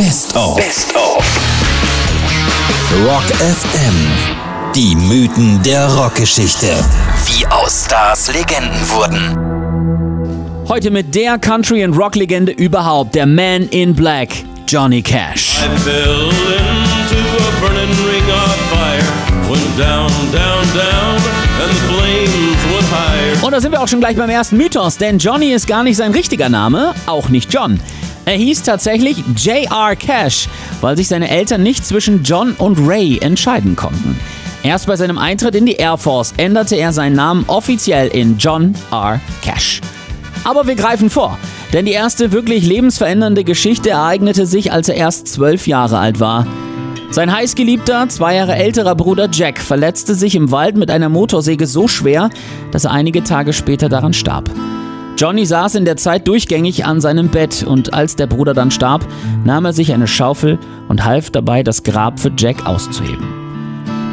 Best of. Best of. Rock FM. Die Mythen der Rockgeschichte. Wie aus Stars Legenden wurden. Heute mit der Country- and Rock-Legende überhaupt, der Man in Black, Johnny Cash. I fell into a burning ring of fire. Went down, down, down, and the flames went higher. Und da sind wir auch schon gleich beim ersten Mythos, denn Johnny ist gar nicht sein richtiger Name, auch nicht John. Er hieß tatsächlich J.R. Cash, weil sich seine Eltern nicht zwischen John und Ray entscheiden konnten. Erst bei seinem Eintritt in die Air Force änderte er seinen Namen offiziell in John R. Cash. Aber wir greifen vor, denn die erste wirklich lebensverändernde Geschichte ereignete sich, als er erst zwölf Jahre alt war. Sein heißgeliebter, zwei Jahre älterer Bruder Jack verletzte sich im Wald mit einer Motorsäge so schwer, dass er einige Tage später daran starb. Johnny saß in der Zeit durchgängig an seinem Bett und als der Bruder dann starb, nahm er sich eine Schaufel und half dabei, das Grab für Jack auszuheben.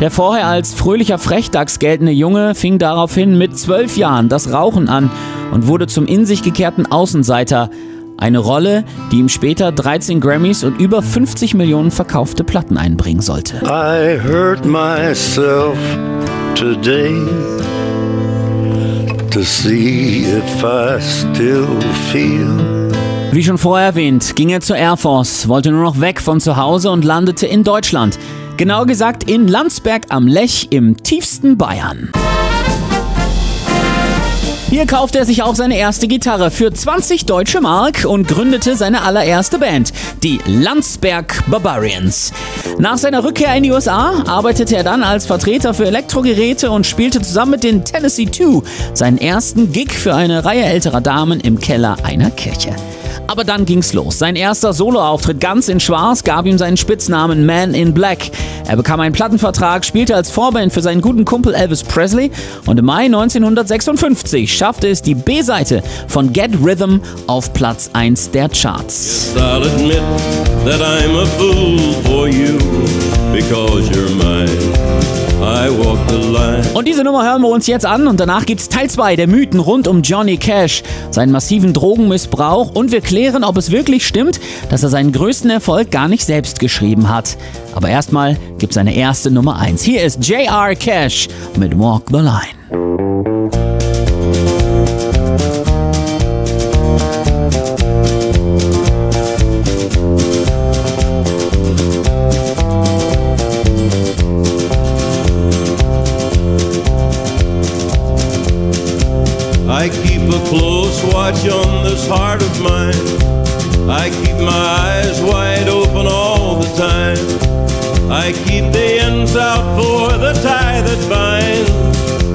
Der vorher als fröhlicher Frechdachs geltende Junge fing daraufhin mit zwölf Jahren das Rauchen an und wurde zum in sich gekehrten Außenseiter. Eine Rolle, die ihm später 13 Grammys und über 50 Millionen verkaufte Platten einbringen sollte. I hurt myself today to see if I still feel. Wie schon vorher erwähnt, ging er zur Air Force, wollte nur noch weg von zu Hause und landete in Deutschland. Genau gesagt in Landsberg am Lech im tiefsten Bayern. Hier kaufte er sich auch seine erste Gitarre für 20 deutsche Mark und gründete seine allererste Band, die Landsberg Barbarians. Nach seiner Rückkehr in die USA arbeitete er dann als Vertreter für Elektrogeräte und spielte zusammen mit den Tennessee Two seinen ersten Gig für eine Reihe älterer Damen im Keller einer Kirche. Aber dann ging's los. Sein erster Soloauftritt ganz in Schwarz gab ihm seinen Spitznamen Man in Black. Er bekam einen Plattenvertrag, spielte als Vorband für seinen guten Kumpel Elvis Presley und im Mai 1956 schaffte es die B-Seite von Get Rhythm auf Platz 1 der Charts. Yes, Und diese Nummer hören wir uns jetzt an und danach gibt's Teil 2 der Mythen rund um Johnny Cash, seinen massiven Drogenmissbrauch und wir klären, ob es wirklich stimmt, dass er seinen größten Erfolg gar nicht selbst geschrieben hat. Aber erstmal gibt's eine erste Nummer 1. Hier ist J.R. Cash mit Walk the Line.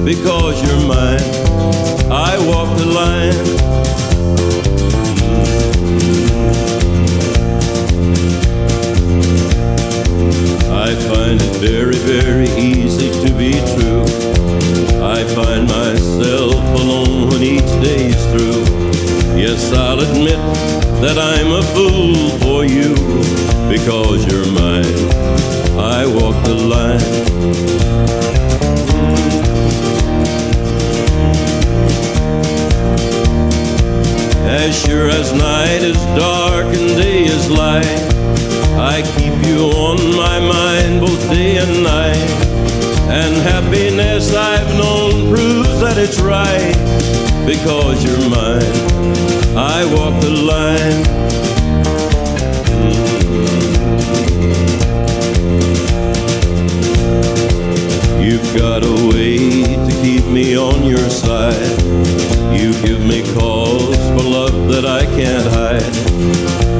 Because you're mine, I walk the line. I find it very, very easy to be true. I find myself alone when each day's through. Yes, I'll admit that I'm a fool for you because you're As night is dark and day is light, I keep you on my mind both day and night. And happiness I've known proves that it's right because you're mine. I walk the line. Mm. You've got a way keep me on your side. You give me cause for love that I can't hide.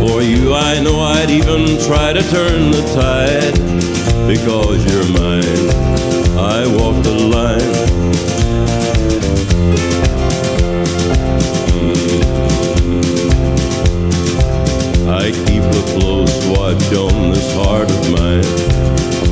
For you, I know I'd even try to turn the tide because you're mine. I walk the line. I keep a close watch on this heart of mine.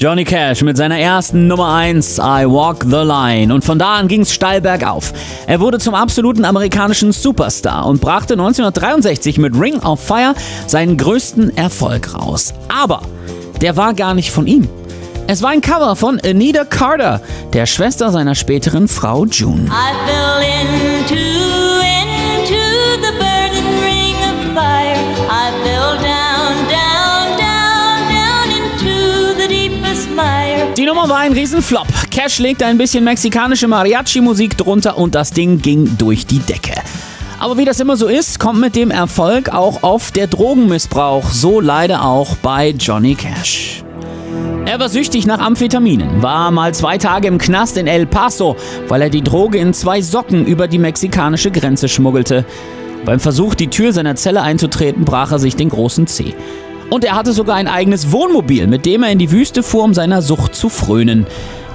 Johnny Cash mit seiner ersten Nummer 1 I Walk the Line und von da an ging's steil bergauf. Er wurde zum absoluten amerikanischen Superstar und brachte 1963 mit Ring of Fire seinen größten Erfolg raus. Aber der war gar nicht von ihm. Es war ein Cover von Anita Carter, der Schwester seiner späteren Frau June. Nummer war ein Riesenflop. Cash legte ein bisschen mexikanische Mariachi-Musik drunter und das Ding ging durch die Decke. Aber wie das immer so ist, kommt mit dem Erfolg auch oft der Drogenmissbrauch, so leider auch bei Johnny Cash. Er war süchtig nach Amphetaminen, war mal zwei Tage im Knast in El Paso, weil er die Droge in zwei Socken über die mexikanische Grenze schmuggelte. Beim Versuch, die Tür seiner Zelle einzutreten, brach er sich den großen Zeh. Und er hatte sogar ein eigenes Wohnmobil, mit dem er in die Wüste fuhr, um seiner Sucht zu frönen.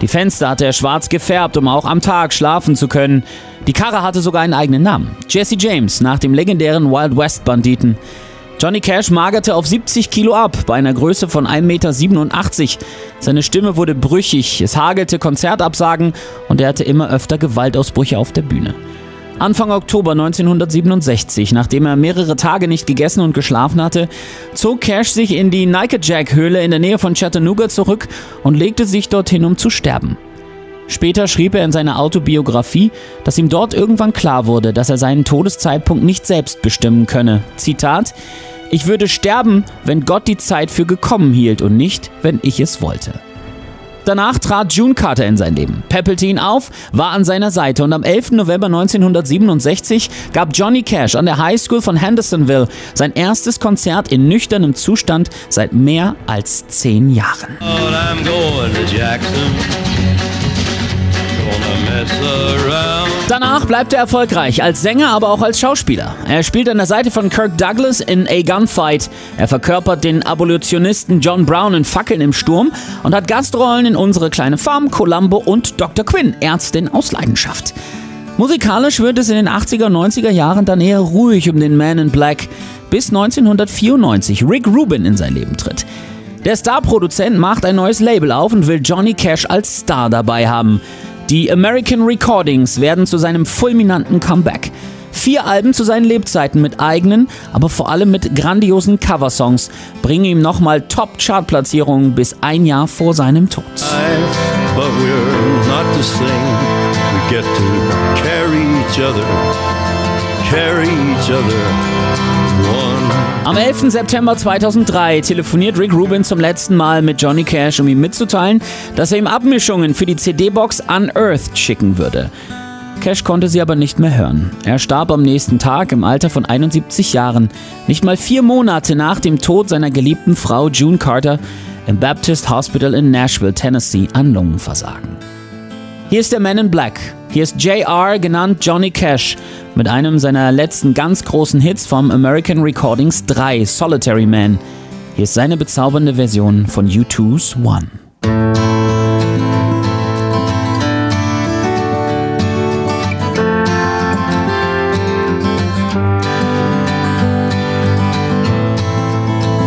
Die Fenster hatte er schwarz gefärbt, um auch am Tag schlafen zu können. Die Karre hatte sogar einen eigenen Namen. Jesse James, nach dem legendären Wild West Banditen. Johnny Cash magerte auf 70 Kilo ab, bei einer Größe von 1,87 Meter. Seine Stimme wurde brüchig, es hagelte Konzertabsagen und er hatte immer öfter Gewaltausbrüche auf der Bühne. Anfang Oktober 1967, nachdem er mehrere Tage nicht gegessen und geschlafen hatte, zog Cash sich in die Jack-Höhle in der Nähe von Chattanooga zurück und legte sich dorthin, um zu sterben. Später schrieb er in seiner Autobiografie, dass ihm dort irgendwann klar wurde, dass er seinen Todeszeitpunkt nicht selbst bestimmen könne. Zitat: Ich würde sterben, wenn Gott die Zeit für gekommen hielt und nicht, wenn ich es wollte. Danach trat June Carter in sein Leben, peppelte ihn auf, war an seiner Seite und am 11. November 1967 gab Johnny Cash an der High School von Hendersonville sein erstes Konzert in nüchternem Zustand seit mehr als zehn Jahren. Danach bleibt er erfolgreich, als Sänger, aber auch als Schauspieler. Er spielt an der Seite von Kirk Douglas in A Gunfight. Er verkörpert den Abolitionisten John Brown in Fackeln im Sturm und hat Gastrollen in Unsere kleine Farm, Columbo und Dr. Quinn, Ärztin aus Leidenschaft. Musikalisch wird es in den 80er und 90er Jahren dann eher ruhig um den Man in Black, bis 1994 Rick Rubin in sein Leben tritt. Der Star-Produzent macht ein neues Label auf und will Johnny Cash als Star dabei haben. Die American Recordings werden zu seinem fulminanten Comeback. Vier Alben zu seinen Lebzeiten mit eigenen, aber vor allem mit grandiosen Coversongs bringen ihm nochmal Top-Chart-Platzierungen bis ein Jahr vor seinem Tod. But Am 11. September 2003 telefoniert Rick Rubin zum letzten Mal mit Johnny Cash, um ihm mitzuteilen, dass er ihm Abmischungen für die CD-Box Unearthed schicken würde. Cash konnte sie aber nicht mehr hören. Er starb am nächsten Tag im Alter von 71 Jahren, nicht mal vier Monate nach dem Tod seiner geliebten Frau June Carter im Baptist Hospital in Nashville, Tennessee, an Lungenversagen. Hier ist der Man in Black. Hier ist JR, genannt Johnny Cash, mit einem seiner letzten ganz großen Hits vom American Recordings 3, Solitary Man. Hier ist seine bezaubernde Version von U2's One.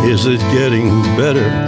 Is it getting better?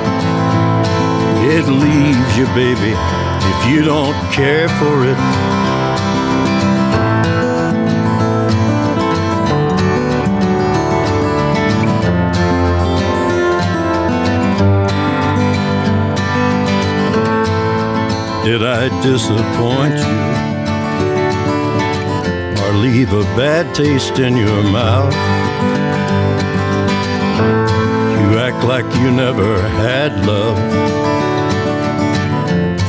It leaves you, baby, if you don't care for it. Did I disappoint you? Or leave a bad taste in your mouth? You act like you never had love.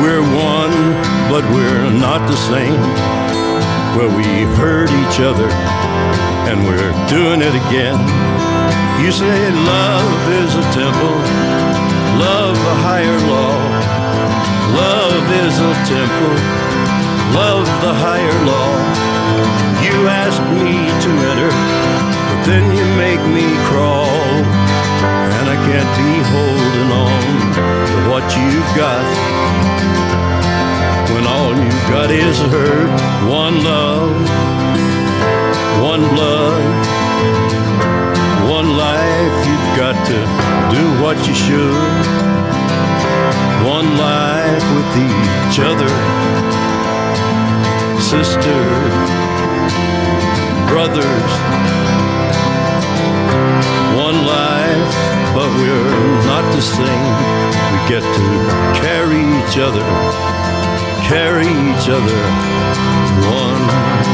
We're one, but we're not the same where we hurt each other and we're doing it again. You say love is a temple, love a higher law. Love is a temple, love the higher law. You ask me to enter, but then you make me crawl. I can't be holding on to what you've got when all you've got is hurt. One love, one blood, one life. You've got to do what you should. One life with each other, sisters, brothers. One we're not the same. We get to carry each other carry each other one